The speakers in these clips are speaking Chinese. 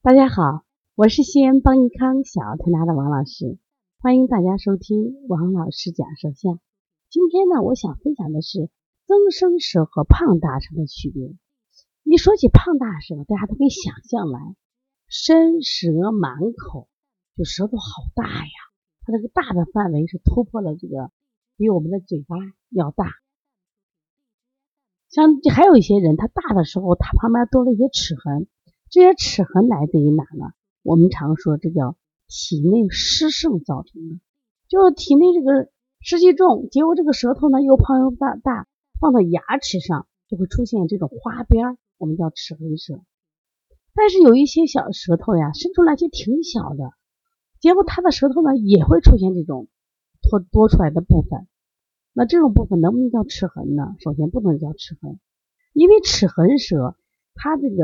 大家好，我是西安邦尼康小儿推拿的王老师，欢迎大家收听王老师讲舌象。今天呢，我想分享的是增生舌和胖大舌的区别。一说起胖大舌，大家都可以想象来，伸舌满口，就舌头好大呀，它这个大的范围是突破了这个比我们的嘴巴要大。像还有一些人，他大的时候，他旁边多了一些齿痕。这些齿痕来自于哪呢？我们常说这叫体内湿盛造成的，就是体内这个湿气重，结果这个舌头呢又胖又大，大放到牙齿上就会出现这种花边，我们叫齿痕舌。但是有一些小舌头呀，伸出来就挺小的，结果它的舌头呢也会出现这种多多出来的部分。那这种部分能不能叫齿痕呢？首先不能叫齿痕，因为齿痕舌。它这个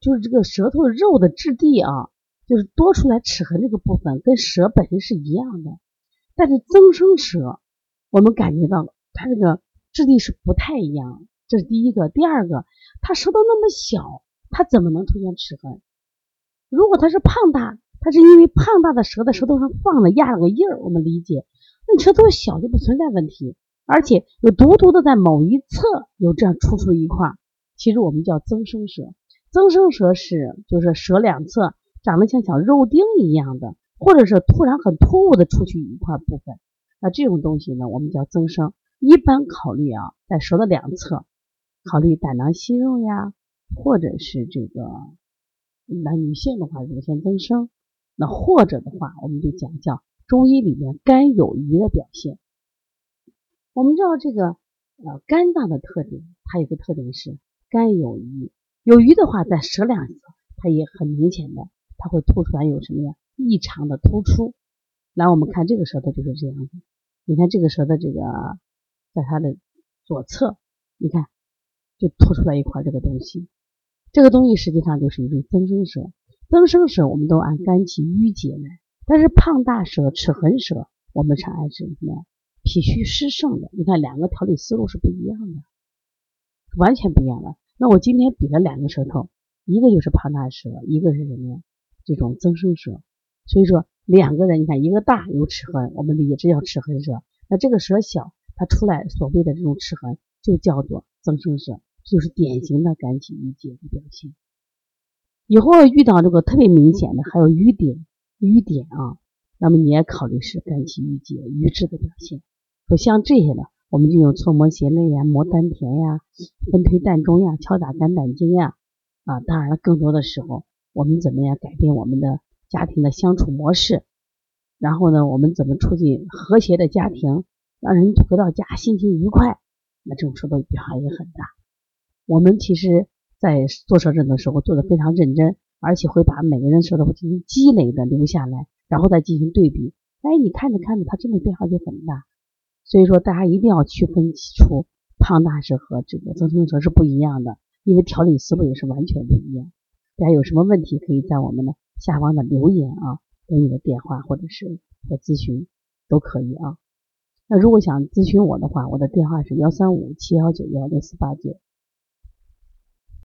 就是这个舌头肉的质地啊，就是多出来齿痕这个部分跟舌本身是一样的，但是增生舌我们感觉到它这个质地是不太一样，这是第一个。第二个，它舌头那么小，它怎么能出现齿痕？如果它是胖大，它是因为胖大的舌在舌头上放了压了个印儿，我们理解。那舌头小就不存在问题，而且有独独的在某一侧有这样突出一块。其实我们叫增生舌，增生舌是就是舌两侧长得像小肉丁一样的，或者是突然很突兀的出去一块部分，那这种东西呢，我们叫增生。一般考虑啊，在舌的两侧，考虑胆囊息肉呀，或者是这个那女性的话乳腺增生，那或者的话，我们就讲叫中医里面肝有余的表现。我们知道这个呃肝脏的特点，它有个特点是。肝有余，有余的话，在舌两侧，它也很明显的，它会凸出来有什么呀？异常的突出。来，我们看这个舌头就是这样子。你看这个舌的这个，在它的左侧，你看就凸出来一块这个东西。这个东西实际上就是一种增生舌。增生舌我们都按肝气郁结来，但是胖大舌、齿痕舌，我们常按是什么？脾虚湿盛的。你看两个调理思路是不一样的，完全不一样了。那我今天比了两个舌头，一个就是胖大舌，一个是什么呀？这种增生舌。所以说两个人，你看一个大有齿痕，我们理解这叫齿痕舌。那这个舌小，它出来所谓的这种齿痕就叫做增生舌，就是典型的肝气郁结的表现。以后遇到这个特别明显的，还有瘀点，瘀点啊，那么你也考虑是肝气郁结、瘀滞的表现。说像这些的。我们就用搓摩胁肋呀、摩丹田呀、分推膻中呀、敲打肝胆经呀，啊，当然了，更多的时候，我们怎么样改变我们的家庭的相处模式？然后呢，我们怎么促进和谐的家庭，让人回到家心情愉快？那这种舌头变化也很大。我们其实，在做舌诊的时候做的非常认真，而且会把每个人舌头进行积累的留下来，然后再进行对比。哎，你看着看着，他真的变化就很大。所以说，大家一定要区分出胖大是和这个增生舌是不一样的，因为调理思路也是完全不一样。大家有什么问题，可以在我们的下方的留言啊，给你的电话或者是来咨询都可以啊。那如果想咨询我的话，我的电话是幺三五七幺九幺六四八九。